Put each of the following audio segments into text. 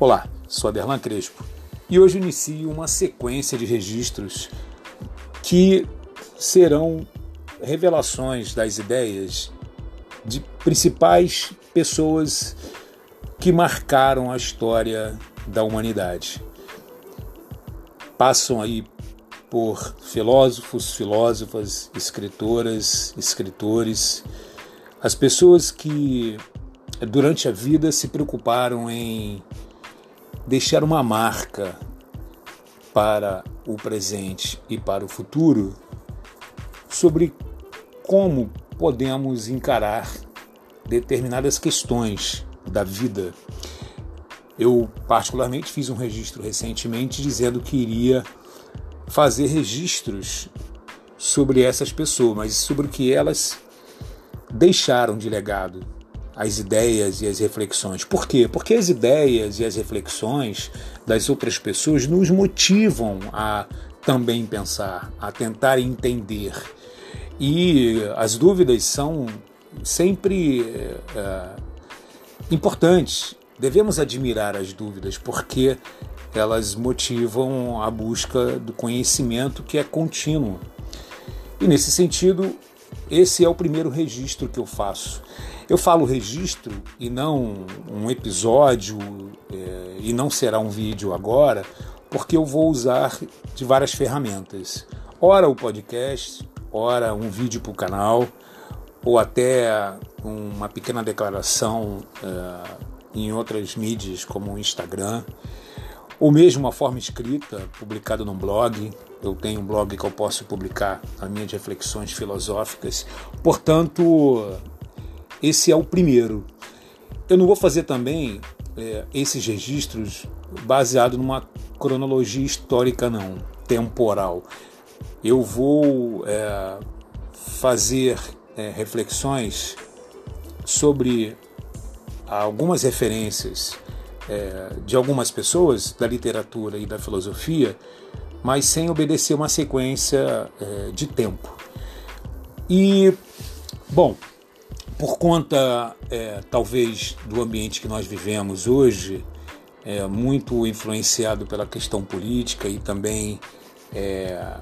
Olá, sou Aderlan Crespo e hoje inicio uma sequência de registros que serão revelações das ideias de principais pessoas que marcaram a história da humanidade. Passam aí por filósofos, filósofas, escritoras, escritores, as pessoas que durante a vida se preocuparam em deixar uma marca para o presente e para o futuro sobre como podemos encarar determinadas questões da vida. Eu, particularmente, fiz um registro recentemente dizendo que iria fazer registros sobre essas pessoas, mas sobre o que elas deixaram de legado as ideias e as reflexões. Por quê? Porque as ideias e as reflexões das outras pessoas nos motivam a também pensar, a tentar entender. E as dúvidas são sempre é, importantes. Devemos admirar as dúvidas porque elas motivam a busca do conhecimento que é contínuo. E nesse sentido, esse é o primeiro registro que eu faço. Eu falo registro e não um episódio, é, e não será um vídeo agora, porque eu vou usar de várias ferramentas. Ora o podcast, ora um vídeo para o canal, ou até uma pequena declaração é, em outras mídias como o Instagram, ou mesmo uma forma escrita, publicada num blog. Eu tenho um blog que eu posso publicar as minhas reflexões filosóficas. Portanto, esse é o primeiro. Eu não vou fazer também é, esses registros baseado numa cronologia histórica, não, temporal. Eu vou é, fazer é, reflexões sobre algumas referências é, de algumas pessoas da literatura e da filosofia, mas sem obedecer uma sequência é, de tempo. E, bom, por conta, é, talvez, do ambiente que nós vivemos hoje, é, muito influenciado pela questão política e também é,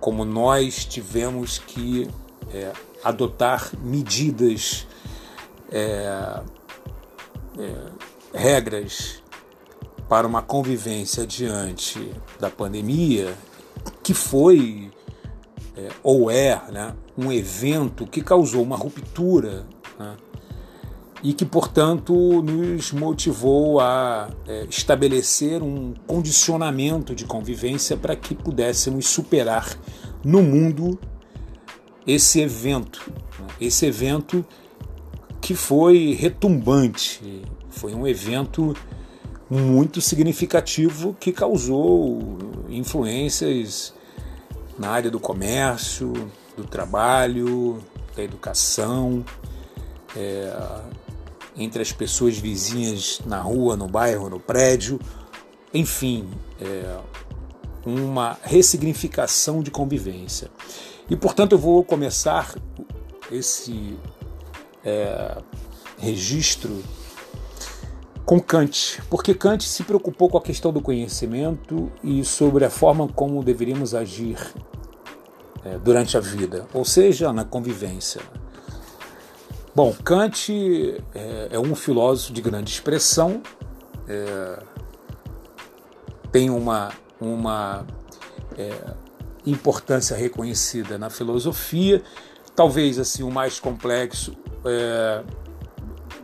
como nós tivemos que é, adotar medidas, é, regras para uma convivência diante da pandemia, que foi é, ou é né, um evento que causou uma ruptura né, e que, portanto, nos motivou a é, estabelecer um condicionamento de convivência para que pudéssemos superar no mundo esse evento. Né, esse evento que foi retumbante, foi um evento muito significativo que causou influências na área do comércio, do trabalho, da educação, é, entre as pessoas vizinhas na rua, no bairro, no prédio, enfim, é, uma ressignificação de convivência. E portanto eu vou começar esse é, registro com Kant, porque Kant se preocupou com a questão do conhecimento e sobre a forma como deveríamos agir é, durante a vida, ou seja, na convivência. Bom, Kant é, é um filósofo de grande expressão, é, tem uma, uma é, importância reconhecida na filosofia, talvez assim o mais complexo, é,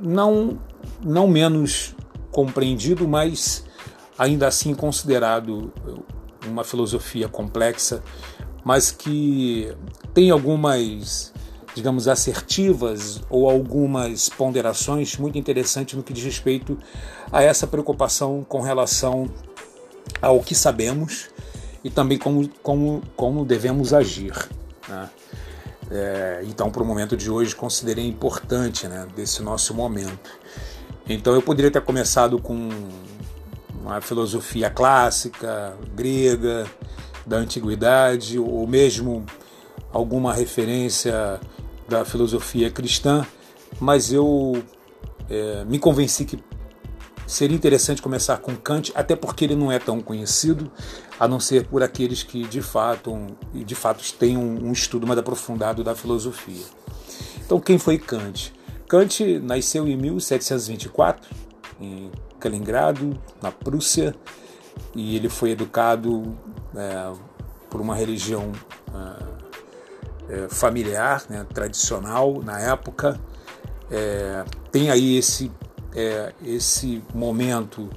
não não menos compreendido, mas ainda assim considerado uma filosofia complexa, mas que tem algumas, digamos, assertivas ou algumas ponderações muito interessantes no que diz respeito a essa preocupação com relação ao que sabemos e também como, como, como devemos agir. Né? É, então, para o momento de hoje, considerei importante né, desse nosso momento. Então eu poderia ter começado com uma filosofia clássica, grega, da antiguidade, ou mesmo alguma referência da filosofia cristã, mas eu é, me convenci que seria interessante começar com Kant, até porque ele não é tão conhecido, a não ser por aqueles que de fato, um, de fato têm um, um estudo mais aprofundado da filosofia. Então, quem foi Kant? Kant nasceu em 1724 em Kaliningrado, na Prússia, e ele foi educado é, por uma religião é, familiar, né, tradicional na época. É, tem aí esse, é, esse momento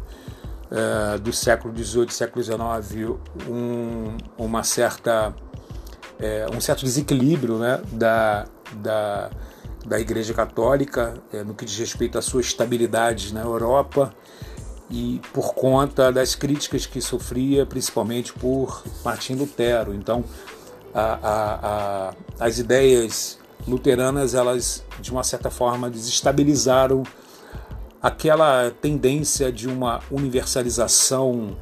do século XVIII, século XIX, um, uma certa, um certo desequilíbrio né, da, da da Igreja Católica é, no que diz respeito à sua estabilidade na Europa e por conta das críticas que sofria, principalmente por Martim Lutero. Então, a, a, a, as ideias luteranas, elas de uma certa forma desestabilizaram aquela tendência de uma universalização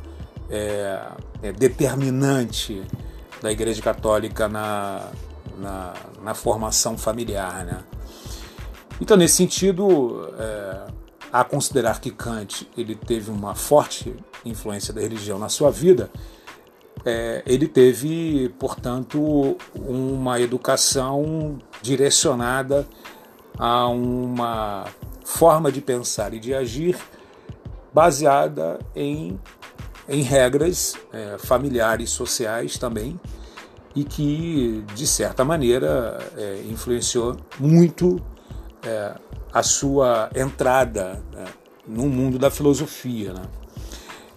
é, é, determinante da Igreja Católica na, na, na formação familiar. Né? Então, nesse sentido, é, a considerar que Kant ele teve uma forte influência da religião na sua vida, é, ele teve, portanto, uma educação direcionada a uma forma de pensar e de agir baseada em, em regras é, familiares, sociais também, e que, de certa maneira, é, influenciou muito é, a sua entrada né, no mundo da filosofia. Né?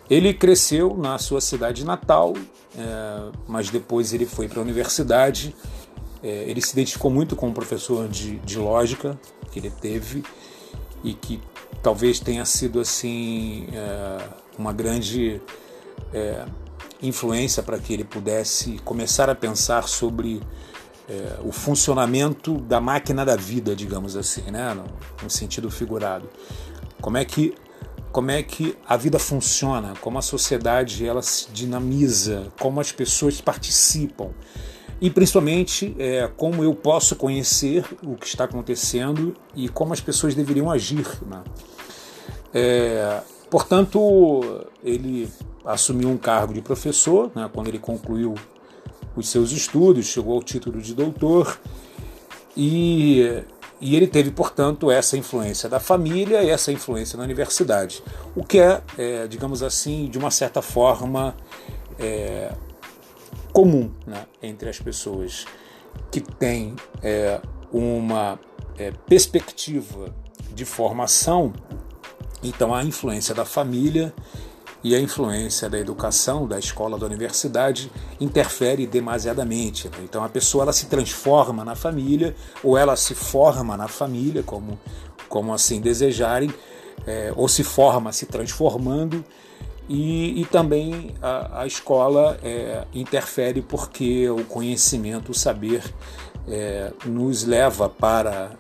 Ele cresceu na sua cidade natal, é, mas depois ele foi para a universidade. É, ele se identificou muito com um professor de, de lógica que ele teve e que talvez tenha sido assim é, uma grande é, influência para que ele pudesse começar a pensar sobre é, o funcionamento da máquina da vida, digamos assim, né? no, no sentido figurado. Como é que como é que a vida funciona, como a sociedade ela se dinamiza, como as pessoas participam e principalmente é, como eu posso conhecer o que está acontecendo e como as pessoas deveriam agir. Né? É, portanto, ele assumiu um cargo de professor né, quando ele concluiu os seus estudos, chegou ao título de doutor e, e ele teve, portanto, essa influência da família e essa influência na universidade, o que é, é digamos assim, de uma certa forma é, comum né, entre as pessoas que têm é, uma é, perspectiva de formação, então a influência da família e a influência da educação, da escola, da universidade interfere demasiadamente. Né? Então a pessoa ela se transforma na família ou ela se forma na família, como, como assim desejarem, é, ou se forma se transformando. E, e também a, a escola é, interfere porque o conhecimento, o saber, é, nos leva para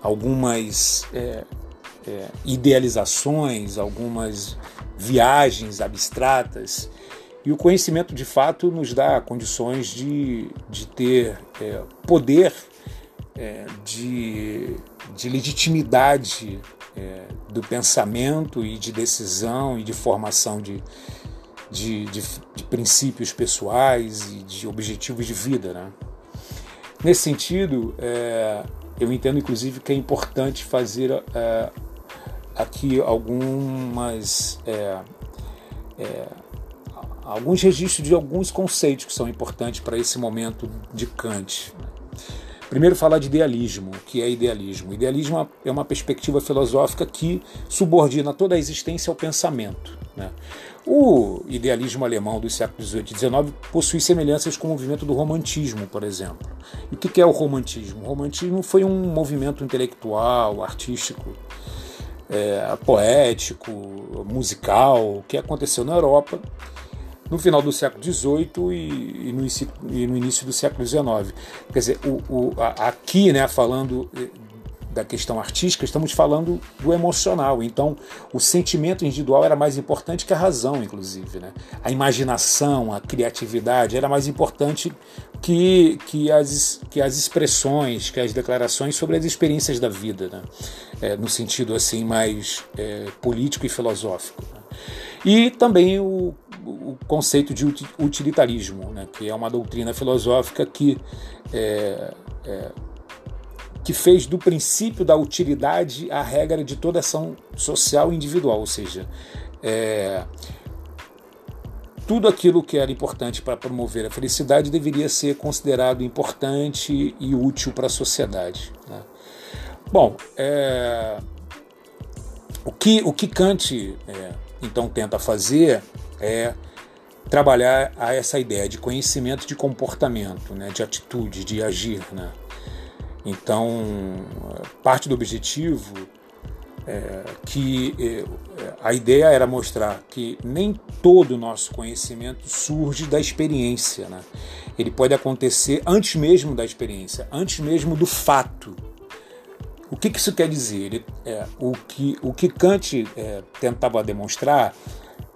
algumas é, idealizações, algumas viagens abstratas. E o conhecimento, de fato, nos dá condições de, de ter é, poder é, de, de legitimidade é, do pensamento e de decisão e de formação de, de, de, de, princípios pessoais e de objetivos de vida. Né? Nesse sentido, é, eu entendo inclusive que é importante fazer é, aqui algumas é, é, alguns registros de alguns conceitos que são importantes para esse momento de Kant. Primeiro, falar de idealismo. O que é idealismo? Idealismo é uma perspectiva filosófica que subordina toda a existência ao pensamento. Né? O idealismo alemão dos séculos XVIII e XIX possui semelhanças com o movimento do romantismo, por exemplo. E o que é o romantismo? O romantismo foi um movimento intelectual, artístico, é, poético, musical, que aconteceu na Europa no final do século XVIII e, e, no, e no, início do século XIX. Quer dizer, o, o, a, aqui, né, falando da questão artística, estamos falando do emocional. Então, o sentimento individual era mais importante que a razão, inclusive. Né? A imaginação, a criatividade era mais importante que, que, as, que as expressões, que as declarações sobre as experiências da vida, né? É, no sentido assim mais é, político e filosófico. Né? E também o, o, conceito de utilitarismo, né? que é uma doutrina filosófica que é, é que fez do princípio da utilidade a regra de toda ação social e individual, ou seja, é, tudo aquilo que era importante para promover a felicidade deveria ser considerado importante e útil para a sociedade. Né? Bom, é, o, que, o que Kant é, então tenta fazer é trabalhar a essa ideia de conhecimento de comportamento, né, de atitude, de agir. Né? Então, parte do objetivo é que é, a ideia era mostrar que nem todo o nosso conhecimento surge da experiência. Né? Ele pode acontecer antes mesmo da experiência, antes mesmo do fato. O que, que isso quer dizer? Ele, é, o, que, o que Kant é, tentava demonstrar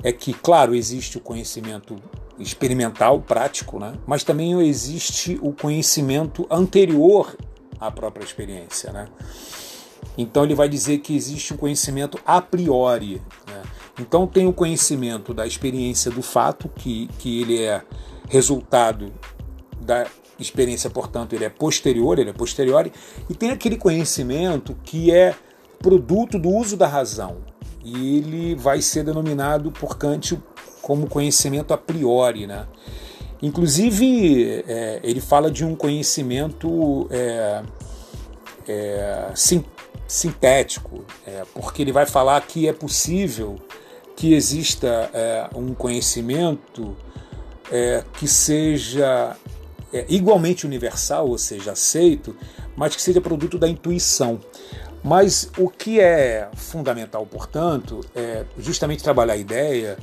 é que, claro, existe o conhecimento experimental, prático, né? mas também existe o conhecimento anterior a própria experiência. Né? Então ele vai dizer que existe um conhecimento a priori. Né? Então tem o conhecimento da experiência do fato, que, que ele é resultado da experiência, portanto, ele é posterior, ele é posterior, e tem aquele conhecimento que é produto do uso da razão. E ele vai ser denominado por Kant como conhecimento a priori. Né? Inclusive, é, ele fala de um conhecimento é, é, sim, sintético, é, porque ele vai falar que é possível que exista é, um conhecimento é, que seja igualmente universal, ou seja, aceito, mas que seja produto da intuição. Mas o que é fundamental, portanto, é justamente trabalhar a ideia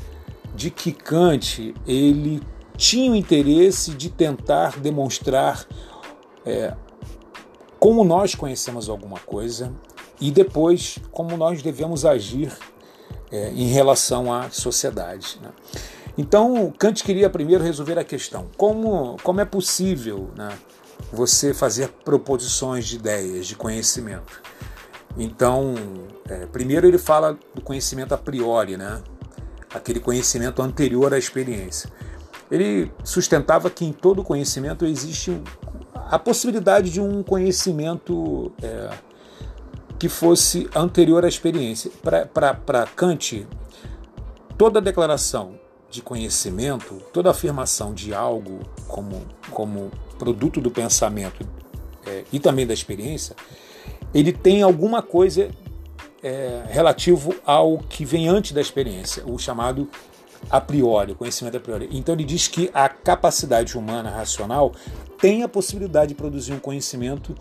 de que Kant ele tinha o interesse de tentar demonstrar é, como nós conhecemos alguma coisa e depois como nós devemos agir é, em relação à sociedade. Né? Então, Kant queria primeiro resolver a questão: como, como é possível né, você fazer proposições de ideias, de conhecimento? Então, é, primeiro ele fala do conhecimento a priori, né? aquele conhecimento anterior à experiência. Ele sustentava que em todo conhecimento existe a possibilidade de um conhecimento é, que fosse anterior à experiência. Para Kant, toda declaração de conhecimento, toda afirmação de algo como, como produto do pensamento é, e também da experiência, ele tem alguma coisa é, relativo ao que vem antes da experiência, o chamado a priori, o conhecimento a priori. Então ele diz que a capacidade humana racional tem a possibilidade de produzir um conhecimento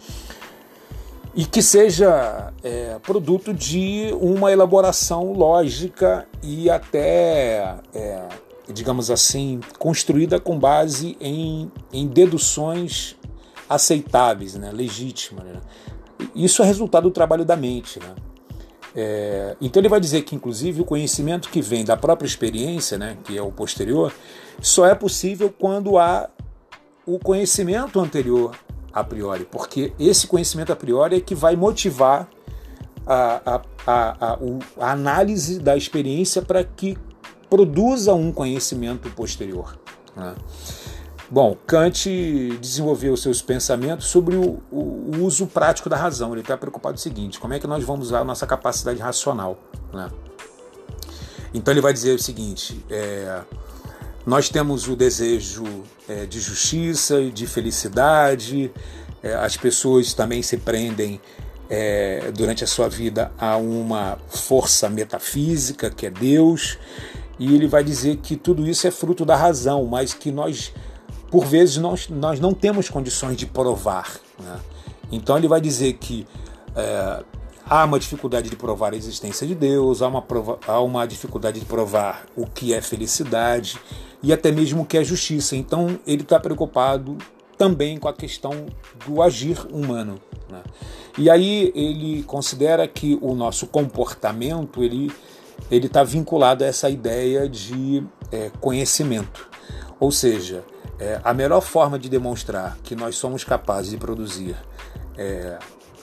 e que seja é, produto de uma elaboração lógica e até, é, digamos assim, construída com base em, em deduções aceitáveis, né, legítimas. Né? Isso é resultado do trabalho da mente. Né? É, então ele vai dizer que, inclusive, o conhecimento que vem da própria experiência, né, que é o posterior, só é possível quando há o conhecimento anterior a priori, porque esse conhecimento a priori é que vai motivar a, a, a, a análise da experiência para que produza um conhecimento posterior. Né? Bom, Kant desenvolveu seus pensamentos sobre o, o, o uso prático da razão. Ele está preocupado com o seguinte: como é que nós vamos usar a nossa capacidade racional? Né? Então ele vai dizer o seguinte: é, nós temos o desejo é, de justiça, de felicidade, é, as pessoas também se prendem é, durante a sua vida a uma força metafísica que é Deus, e ele vai dizer que tudo isso é fruto da razão, mas que nós por vezes nós, nós não temos condições de provar. Né? Então ele vai dizer que é, há uma dificuldade de provar a existência de Deus, há uma, prova, há uma dificuldade de provar o que é felicidade e até mesmo o que é justiça. Então ele está preocupado também com a questão do agir humano. Né? E aí ele considera que o nosso comportamento ele ele está vinculado a essa ideia de é, conhecimento, ou seja, é, a melhor forma de demonstrar que nós somos capazes de produzir é,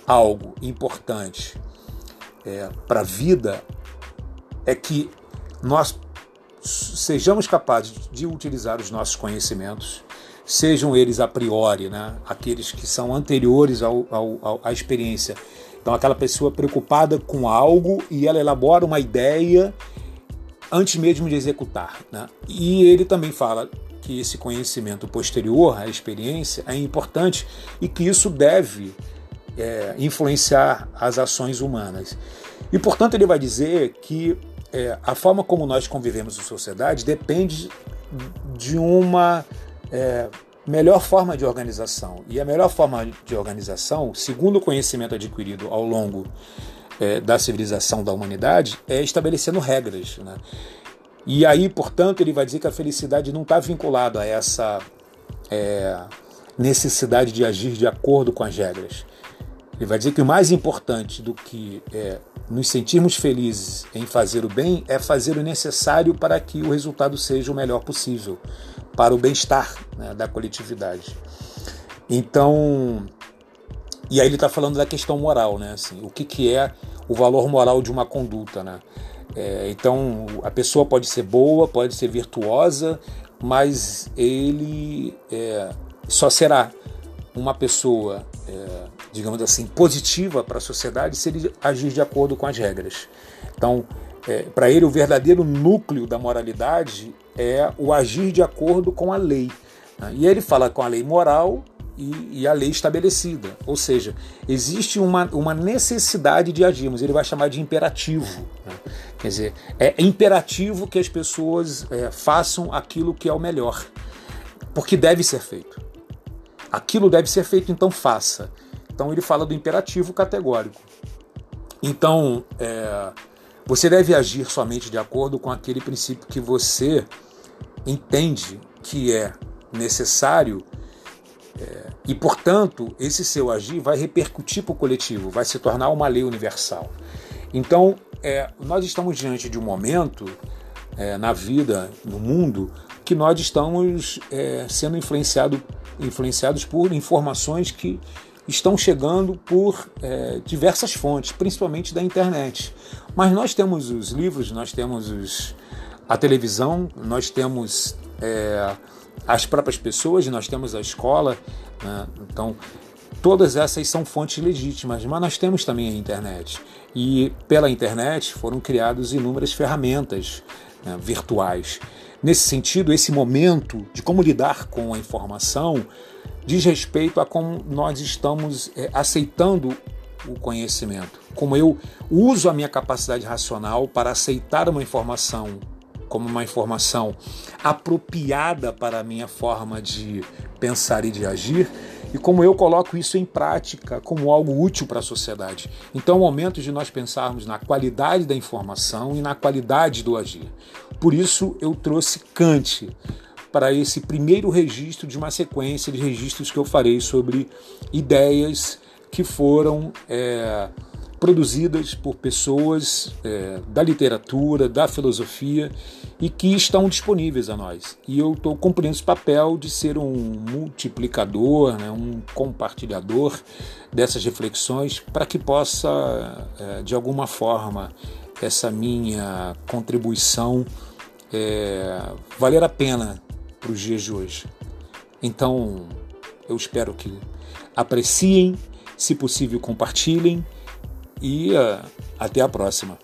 algo importante é, para a vida é que nós sejamos capazes de utilizar os nossos conhecimentos sejam eles a priori, né? aqueles que são anteriores ao, ao, à experiência. Então, aquela pessoa preocupada com algo e ela elabora uma ideia antes mesmo de executar. Né? E ele também fala que esse conhecimento posterior à experiência é importante e que isso deve é, influenciar as ações humanas. E, portanto, ele vai dizer que é, a forma como nós convivemos em sociedade depende de uma é, melhor forma de organização. E a melhor forma de organização, segundo o conhecimento adquirido ao longo é, da civilização da humanidade, é estabelecendo regras. Né? E aí, portanto, ele vai dizer que a felicidade não está vinculada a essa é, necessidade de agir de acordo com as regras. Ele vai dizer que o mais importante do que é, nos sentirmos felizes em fazer o bem é fazer o necessário para que o resultado seja o melhor possível, para o bem-estar né, da coletividade. Então, e aí ele está falando da questão moral, né? Assim, o que, que é o valor moral de uma conduta, né? É, então, a pessoa pode ser boa, pode ser virtuosa, mas ele é, só será uma pessoa é, digamos assim, positiva para a sociedade se ele agir de acordo com as regras. Então, é, para ele, o verdadeiro núcleo da moralidade é o agir de acordo com a lei. Né? E ele fala com a lei moral e, e, a lei estabelecida. Ou seja, existe uma, uma necessidade de agirmos, ele vai chamar de imperativo. Né? Quer dizer, é imperativo que as pessoas é, façam aquilo que é o melhor, porque deve ser feito. Aquilo deve ser feito, então faça. Então ele fala do imperativo categórico. Então, é, você deve agir somente de acordo com aquele princípio que você entende que é necessário é, e, portanto, esse seu agir vai repercutir para o coletivo, vai se tornar uma lei universal. Então, é, nós estamos diante de um momento é, na vida, no mundo, que nós estamos é, sendo influenciado, influenciados por informações que estão chegando por é, diversas fontes, principalmente da internet. Mas nós temos os livros, nós temos os, a televisão, nós temos é, as próprias pessoas, nós temos a escola. Né? Então, todas essas são fontes legítimas, mas nós temos também a internet. E pela internet foram criadas inúmeras ferramentas né, virtuais. Nesse sentido, esse momento de como lidar com a informação diz respeito a como nós estamos é, aceitando o conhecimento, como eu uso a minha capacidade racional para aceitar uma informação como uma informação apropriada para a minha forma de pensar e de agir, e como eu coloco isso em prática como algo útil para a sociedade. Então é o momento de nós pensarmos na qualidade da informação e na qualidade do agir. Por isso eu trouxe Kant para esse primeiro registro de uma sequência de registros que eu farei sobre ideias que foram é, produzidas por pessoas é, da literatura, da filosofia e que estão disponíveis a nós. E eu estou cumprindo esse papel de ser um multiplicador, né, um compartilhador dessas reflexões para que possa, é, de alguma forma, essa minha contribuição é, valer a pena para os dias de hoje. Então, eu espero que apreciem, se possível, compartilhem e uh, até a próxima.